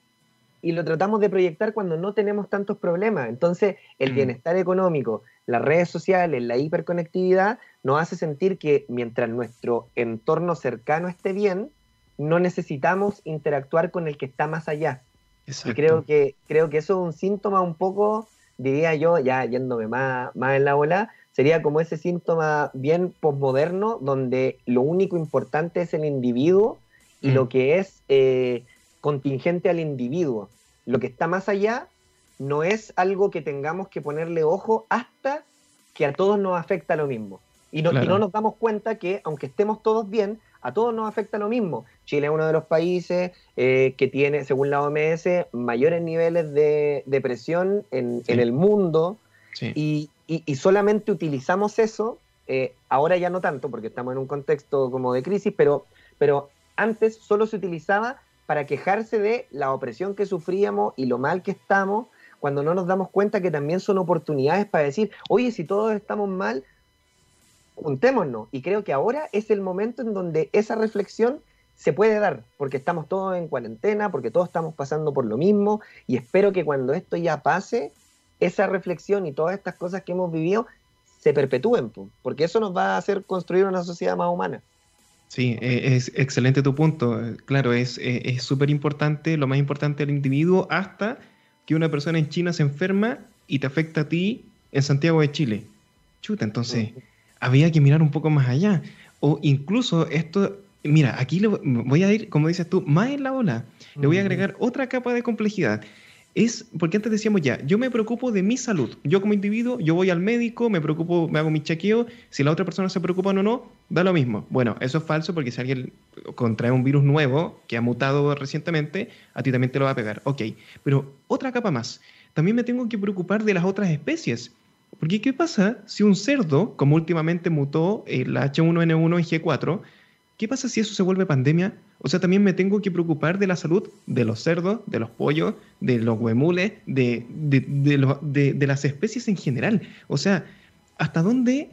y lo tratamos de proyectar cuando no tenemos tantos problemas. Entonces, el mm. bienestar económico, las redes sociales, la hiperconectividad, nos hace sentir que mientras nuestro entorno cercano esté bien, no necesitamos interactuar con el que está más allá. Y creo que, creo que eso es un síntoma un poco, diría yo, ya yéndome más, más en la ola, sería como ese síntoma bien posmoderno, donde lo único importante es el individuo y lo mm. que es eh, contingente al individuo. Lo que está más allá no es algo que tengamos que ponerle ojo hasta que a todos nos afecta lo mismo. Y no, nos damos cuenta que, aunque estemos todos bien, a todos nos afecta lo mismo. Chile es uno de los países eh, que tiene, según la OMS, mayores niveles de depresión en, el mundo y, solamente utilizamos eso, eh, ahora ya no tanto, porque estamos en un contexto como de crisis, pero, pero antes solo se utilizaba para quejarse de la opresión que sufríamos y lo mal que estamos, cuando no nos damos cuenta que también son oportunidades para decir, oye, si todos estamos mal, juntémonos. Y creo que ahora es el momento en donde esa reflexión se puede dar, porque estamos todos en cuarentena, porque todos estamos pasando por lo mismo, y espero que cuando esto ya pase, esa reflexión y todas estas cosas que hemos vivido se perpetúen, porque eso nos va a hacer construir una sociedad más humana. Sí, e, es excelente tu punto. Claro, es súper importante, lo más importante del individuo, hasta que una persona en China se enferma y te afecta a ti en Santiago de Chile. Chuta, entonces había que mirar un poco más allá. O incluso esto, mira, aquí le voy a ir, como dices tú, más en la ola. Le voy a agregar otra capa de complejidad es porque antes decíamos ya, yo me preocupo de mi salud. Yo como individuo, yo voy al médico, me preocupo, me hago mi chequeo. Si la otra persona se preocupa o no, da lo mismo. Bueno, eso es falso porque si alguien contrae un virus nuevo que ha mutado recientemente, a ti también te lo va a pegar. Ok, pero otra capa más. También me tengo que preocupar de las otras especies. Porque ¿qué pasa si un cerdo, como últimamente mutó el H1N1 en G4, ¿qué pasa si eso se vuelve pandemia? O sea, también me tengo que preocupar de la salud de los cerdos, de los pollos, de los huemules, de, de, las especies en general. O sea, ¿hasta dónde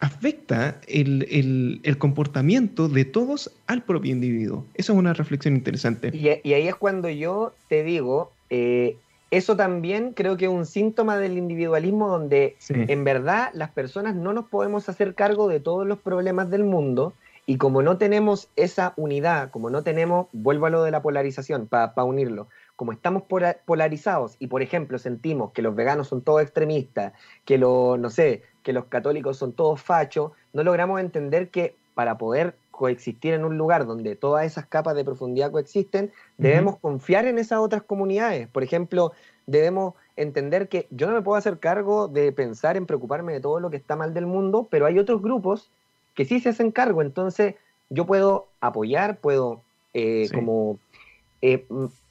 afecta el, comportamiento de todos al propio individuo? Esa es una reflexión interesante. Y, ahí es cuando yo te digo, eh, eso también creo que es un síntoma del individualismo donde en verdad las personas no nos podemos hacer cargo de todos los problemas del mundo y como no tenemos esa unidad, como no tenemos, vuelvo a lo de la polarización, para unirlo, como estamos polarizados y, por ejemplo, sentimos que los veganos son todos extremistas, que los, no sé, que los católicos son todos fachos, no logramos entender que para poder coexistir en un lugar donde todas esas capas de profundidad coexisten, debemos confiar en esas otras comunidades. Por ejemplo, debemos entender que yo no me puedo hacer cargo de pensar en preocuparme de todo lo que está mal del mundo, pero hay otros grupos que sí se hacen cargo. Entonces, yo puedo apoyar, puedo eh, como eh,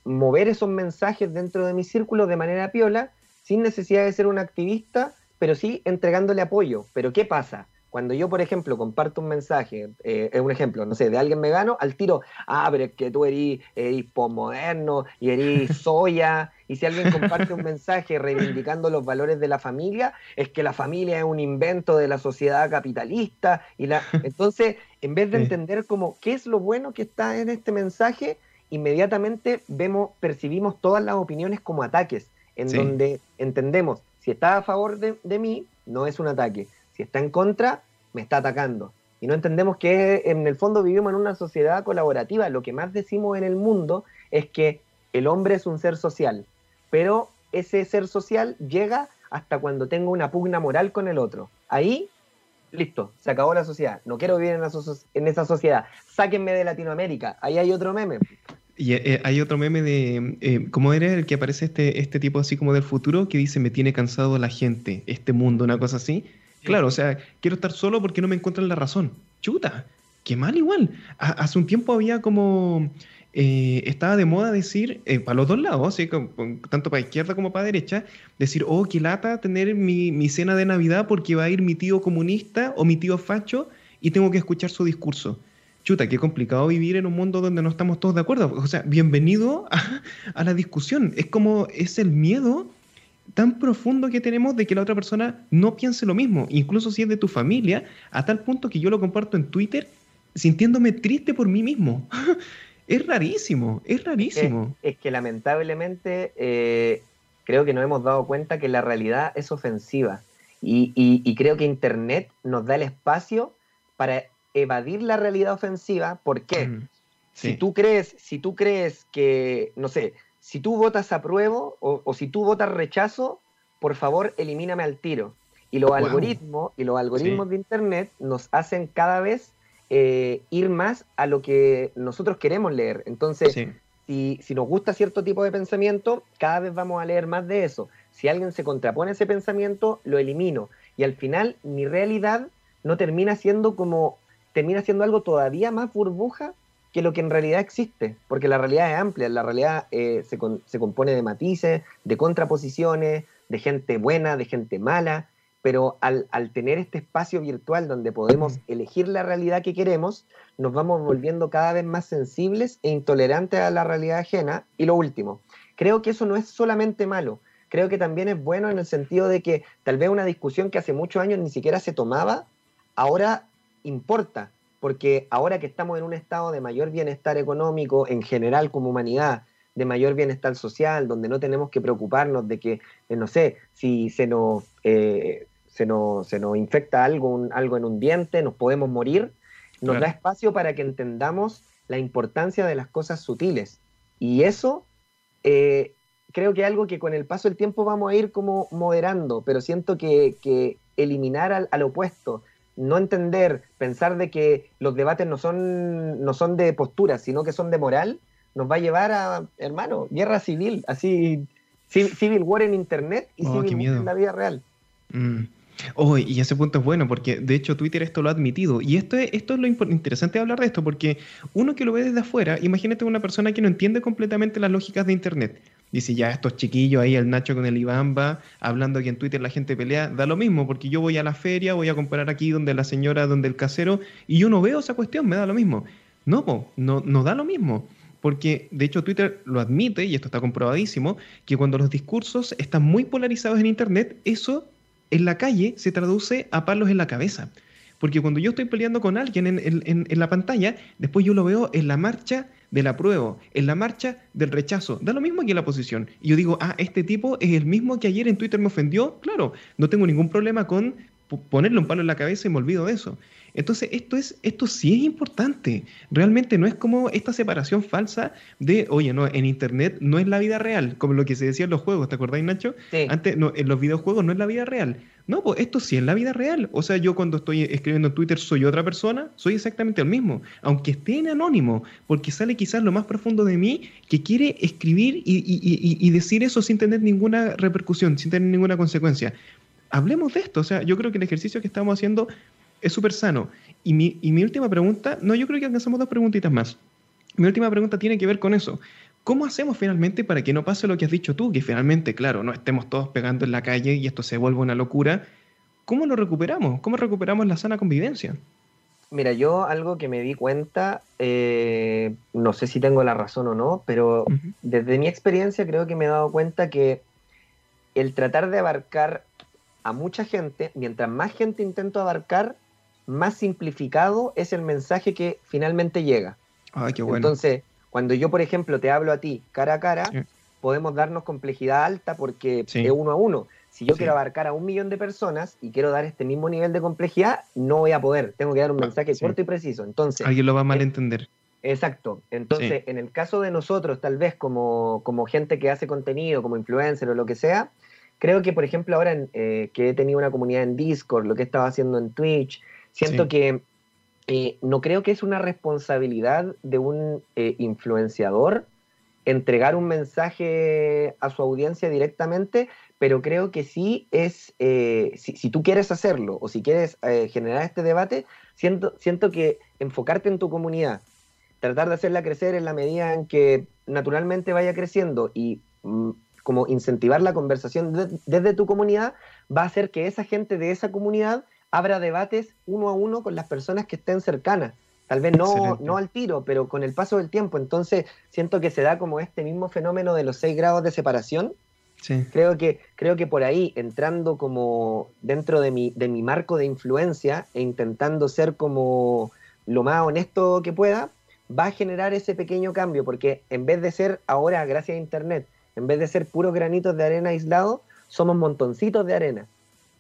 mover esos mensajes dentro de mi círculo de manera piola, sin necesidad de ser un activista, pero sí entregándole apoyo. Pero ¿qué pasa? Cuando yo, por ejemplo, comparto un mensaje, eh, es un ejemplo, no sé, de alguien vegano, al tiro, ah, pero es que tú eres, eres posmoderno y eres soya, y si alguien comparte un mensaje reivindicando los valores de la familia, es que la familia es un invento de la sociedad capitalista, y la... entonces, en vez de entender como qué es lo bueno que está en este mensaje, inmediatamente vemos, percibimos todas las opiniones como ataques, en donde entendemos, si está a favor de, de mí, no es un ataque si está en contra, me está atacando. Y no entendemos que en el fondo vivimos en una sociedad colaborativa. Lo que más decimos en el mundo es que el hombre es un ser social, pero ese ser social llega hasta cuando tengo una pugna moral con el otro. Ahí, listo, se acabó la sociedad. No quiero vivir en, esa sociedad. Sáquenme de Latinoamérica. Ahí hay otro meme. Y eh, hay otro meme de, eh, ¿cómo era el que aparece este, este tipo así como del futuro que dice, me tiene cansado la gente, este mundo, una cosa así? Claro, o sea, quiero estar solo porque no me encuentran la razón. Chuta, qué mal igual. hace un tiempo había como... Eh, estaba de moda decir, eh, para los dos lados, tanto para izquierda como para derecha, decir, oh, qué lata tener mi, mi, cena de Navidad porque va a ir mi tío comunista o mi tío facho y tengo que escuchar su discurso. Chuta, qué complicado vivir en un mundo donde no estamos todos de acuerdo. O sea, bienvenido a, a la discusión. Es como, es el miedo tan profundo que tenemos de que la otra persona no piense lo mismo, incluso si es de tu familia, a tal punto que yo lo comparto en Twitter sintiéndome triste por mí mismo. es rarísimo, es rarísimo. Es, que lamentablemente eh, creo que nos hemos dado cuenta que la realidad es ofensiva y, creo que Internet nos da el espacio para evadir la realidad ofensiva. ¿Por qué? Mm, si, tú crees, si tú crees que, no sé, si tú votas apruebo o, o si tú votas rechazo, por favor elimíname al tiro. Y los algoritmos, y los algoritmos de Internet nos hacen cada vez eh, ir más a lo que nosotros queremos leer. Entonces, si, si, nos gusta cierto tipo de pensamiento, cada vez vamos a leer más de eso. Si alguien se contrapone a ese pensamiento, lo elimino. Y al final, mi realidad no termina siendo como, termina siendo algo todavía más burbuja que lo que en realidad existe, porque la realidad es amplia, la realidad eh, se, se, compone de matices, de contraposiciones, de gente buena, de gente mala, pero al, al, tener este espacio virtual donde podemos elegir la realidad que queremos, nos vamos volviendo cada vez más sensibles e intolerantes a la realidad ajena. Y lo último, creo que eso no es solamente malo, creo que también es bueno en el sentido de que tal vez una discusión que hace muchos años ni siquiera se tomaba, ahora importa, porque ahora que estamos en un estado de mayor bienestar económico en general como humanidad, de mayor bienestar social, donde no tenemos que preocuparnos de que, eh, no sé, si se nos, eh, se nos, se nos infecta algo, algo en un diente, nos podemos morir, nos da espacio para que entendamos la importancia de las cosas sutiles. Y eso eh, creo que es algo que con el paso del tiempo vamos a ir como moderando, pero siento que, que eliminar al, al, opuesto, no entender, pensar de que los debates no son, no son de postura, sino que son de moral, nos va a llevar a, hermano, guerra civil, así, civil war en internet y oh, civil war en la vida real. Mm. Oh, y ese punto es bueno, porque de hecho Twitter esto lo ha admitido. Y esto es, esto es lo interesante de hablar de esto, porque uno que lo ve desde afuera, imagínate una persona que no entiende completamente las lógicas de Internet. Dice, ya estos chiquillos ahí, el Nacho con el Ibamba, hablando que en Twitter la gente pelea, da lo mismo, porque yo voy a la feria, voy a comprar aquí donde la señora, donde el casero, y yo no veo esa cuestión, me da lo mismo. No, no, no da lo mismo porque de hecho Twitter lo admite, y esto está comprobadísimo, que cuando los discursos están muy polarizados en Internet, eso en la calle se traduce a palos en la cabeza. Porque cuando yo estoy peleando con alguien en, la pantalla, después yo lo veo en la marcha del apruebo, en la marcha del rechazo. Da lo mismo aquí en la posición. Y yo digo, ah, este tipo es el mismo que ayer en Twitter me ofendió. Claro, no tengo ningún problema con ponerle un palo en la cabeza y me olvido de eso. Entonces, esto, es, esto sí es importante. Realmente no es como esta separación falsa de, oye, no, en Internet no es la vida real, como lo que se decía en los juegos, ¿te acordáis, Nacho? Antes, no, en los videojuegos no es la vida real. No, pues esto sí es la vida real. O sea, yo cuando estoy escribiendo en Twitter soy otra persona, soy exactamente el mismo, aunque esté en anónimo, porque sale quizás lo más profundo de mí que quiere escribir y decir eso sin tener ninguna repercusión, sin tener ninguna consecuencia hablemos de esto. O sea, yo creo que el ejercicio que estamos haciendo es súper sano. Y mi, y mi última pregunta, no, yo creo que alcanzamos dos preguntitas más. Mi última pregunta tiene que ver con eso. ¿Cómo hacemos finalmente para que no pase lo que has dicho tú? Que finalmente, claro, no estemos todos pegando en la calle y esto se vuelva una locura. ¿Cómo lo recuperamos? ¿Cómo recuperamos la sana convivencia? Mira, yo algo que me di cuenta, eh, no sé si tengo la razón o no, pero desde mi experiencia creo que me he dado cuenta que el tratar de abarcar a mucha gente, mientras más gente intento abarcar, más simplificado es el mensaje que finalmente llega. Ay, qué bueno. Entonces, cuando yo, por ejemplo, te hablo a ti cara a cara, podemos darnos complejidad alta porque es uno a uno. Si yo quiero abarcar a un millón de personas y quiero dar este mismo nivel de complejidad, no voy a poder. Tengo que dar un mensaje corto y preciso. Entonces, alguien lo va a malentender. Exacto. Entonces, en el caso de nosotros, tal vez como, como gente que hace contenido, como influencer o lo que sea, creo que, por ejemplo, ahora eh, que he tenido una comunidad en Discord, lo que he estado haciendo en Twitch, siento que eh, no creo que es una responsabilidad de un eh, influenciador entregar un mensaje a su audiencia directamente, pero creo que sí es, si, si, tú quieres hacerlo o si quieres generar este debate, siento, siento que enfocarte en tu comunidad, tratar de hacerla crecer en la medida en que naturalmente vaya creciendo y mm, como incentivar la conversación desde tu comunidad, va a hacer que esa gente de esa comunidad abra debates uno a uno con las personas que estén cercanas. Tal vez no, no al tiro, pero con el paso del tiempo. Entonces siento que se da como este mismo fenómeno de los seis grados de separación. Creo, que, creo que por ahí, entrando como dentro de mi, de mi marco de influencia e intentando ser como lo más honesto que pueda, va a generar ese pequeño cambio, porque en vez de ser ahora, gracias a Internet, en vez de ser puros granitos de arena aislados, somos montoncitos de arena.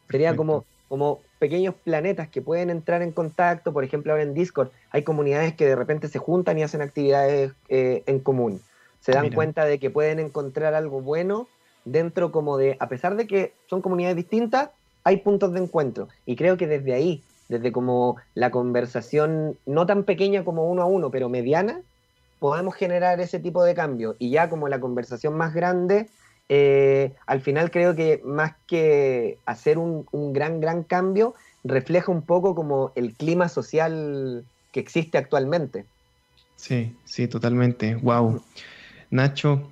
Sería como, como pequeños planetas que pueden entrar en contacto. Por ejemplo, ahora en Discord hay comunidades que de repente se juntan y hacen actividades eh, en común. Se dan cuenta de que pueden encontrar algo bueno dentro como de, a pesar de que son comunidades distintas, hay puntos de encuentro. Y creo que desde ahí, desde como la conversación no tan pequeña como uno a uno, pero mediana, podemos generar ese tipo de cambio. Y ya como la conversación más grande, eh, al final creo que más que hacer un, gran, gran cambio, refleja un poco como el clima social que existe actualmente. Sí, sí, totalmente. Wow. Nacho,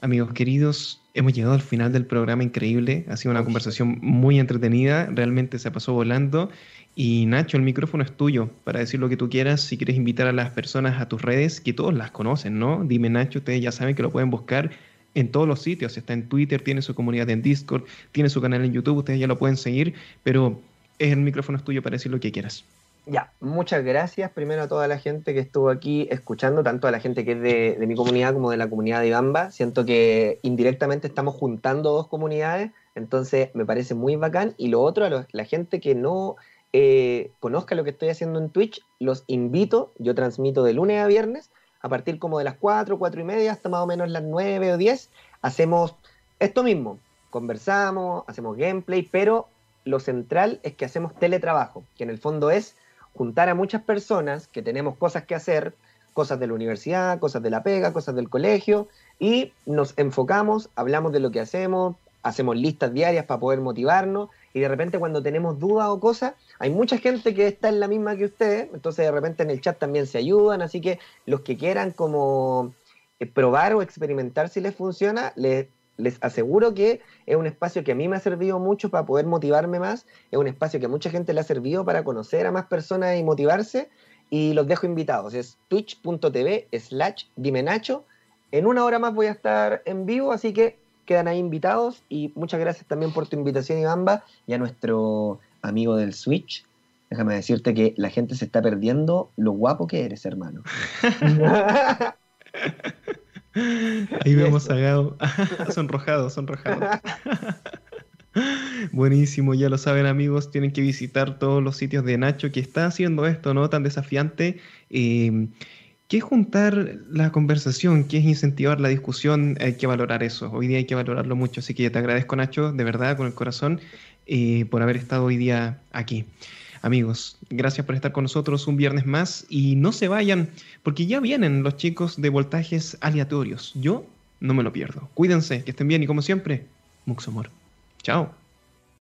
amigos queridos, hemos llegado al final del programa increíble. Ha sido una conversación muy entretenida, realmente se pasó volando. Y Nacho, el micrófono es tuyo para decir lo que tú quieras. Si quieres invitar a las personas a tus redes, que todos las conocen, ¿no? Dime Nacho, ustedes ya saben que lo pueden buscar en todos los sitios. Está en Twitter, tiene su comunidad en Discord, tiene su canal en YouTube, ustedes ya lo pueden seguir, pero es el micrófono es tuyo para decir lo que quieras. Ya, muchas gracias primero a toda la gente que estuvo aquí escuchando, tanto a la gente que es de, mi comunidad como de la comunidad de Ibamba. Siento que indirectamente estamos juntando dos comunidades, entonces me parece muy bacán. Y lo otro, a la gente que no eh, conozca lo que estoy haciendo en Twitch, los invito, yo transmito de lunes a viernes, a partir como de las 4, 4 y media hasta más o menos las 9 o 10, hacemos esto mismo, conversamos, hacemos gameplay, pero lo central es que hacemos teletrabajo, que en el fondo es juntar a muchas personas que tenemos cosas que hacer, cosas de la universidad, cosas de la pega, cosas del colegio, y nos enfocamos, hablamos de lo que hacemos, hacemos listas diarias para poder motivarnos, y de repente cuando tenemos dudas o cosas, hay mucha gente que está en la misma que ustedes, entonces de repente en el chat también se ayudan, así que los que quieran como eh, probar o experimentar si les funciona, les les aseguro que es un espacio que a mí me ha servido mucho para poder motivarme más, es un espacio que a mucha gente le ha servido para conocer a más personas y motivarse, y los dejo invitados, es twitch.tv slash dimenacho, en una hora más voy a estar en vivo, así que quedan ahí invitados, y muchas gracias también por tu invitación, Ibamba, y a nuestro amigo del Switch, déjame decirte que la gente se está perdiendo lo guapo que eres, hermano. Ahí vemos a Gao sonrojado, sonrojado. Buenísimo, ya lo saben amigos, tienen que visitar todos los sitios de Nacho que está haciendo esto, ¿no? Tan desafiante. Eh, ¿Qué es juntar la conversación? ¿Qué es incentivar la discusión? Hay que valorar eso. Hoy día hay que valorarlo mucho. Así que te agradezco, Nacho, de verdad, con el corazón, eh, por haber estado hoy día aquí. Amigos, gracias por estar con nosotros un viernes más y no se vayan porque ya vienen los chicos de voltajes aleatorios. Yo no me lo pierdo. Cuídense, que estén bien y como siempre, mucho amor. Chao.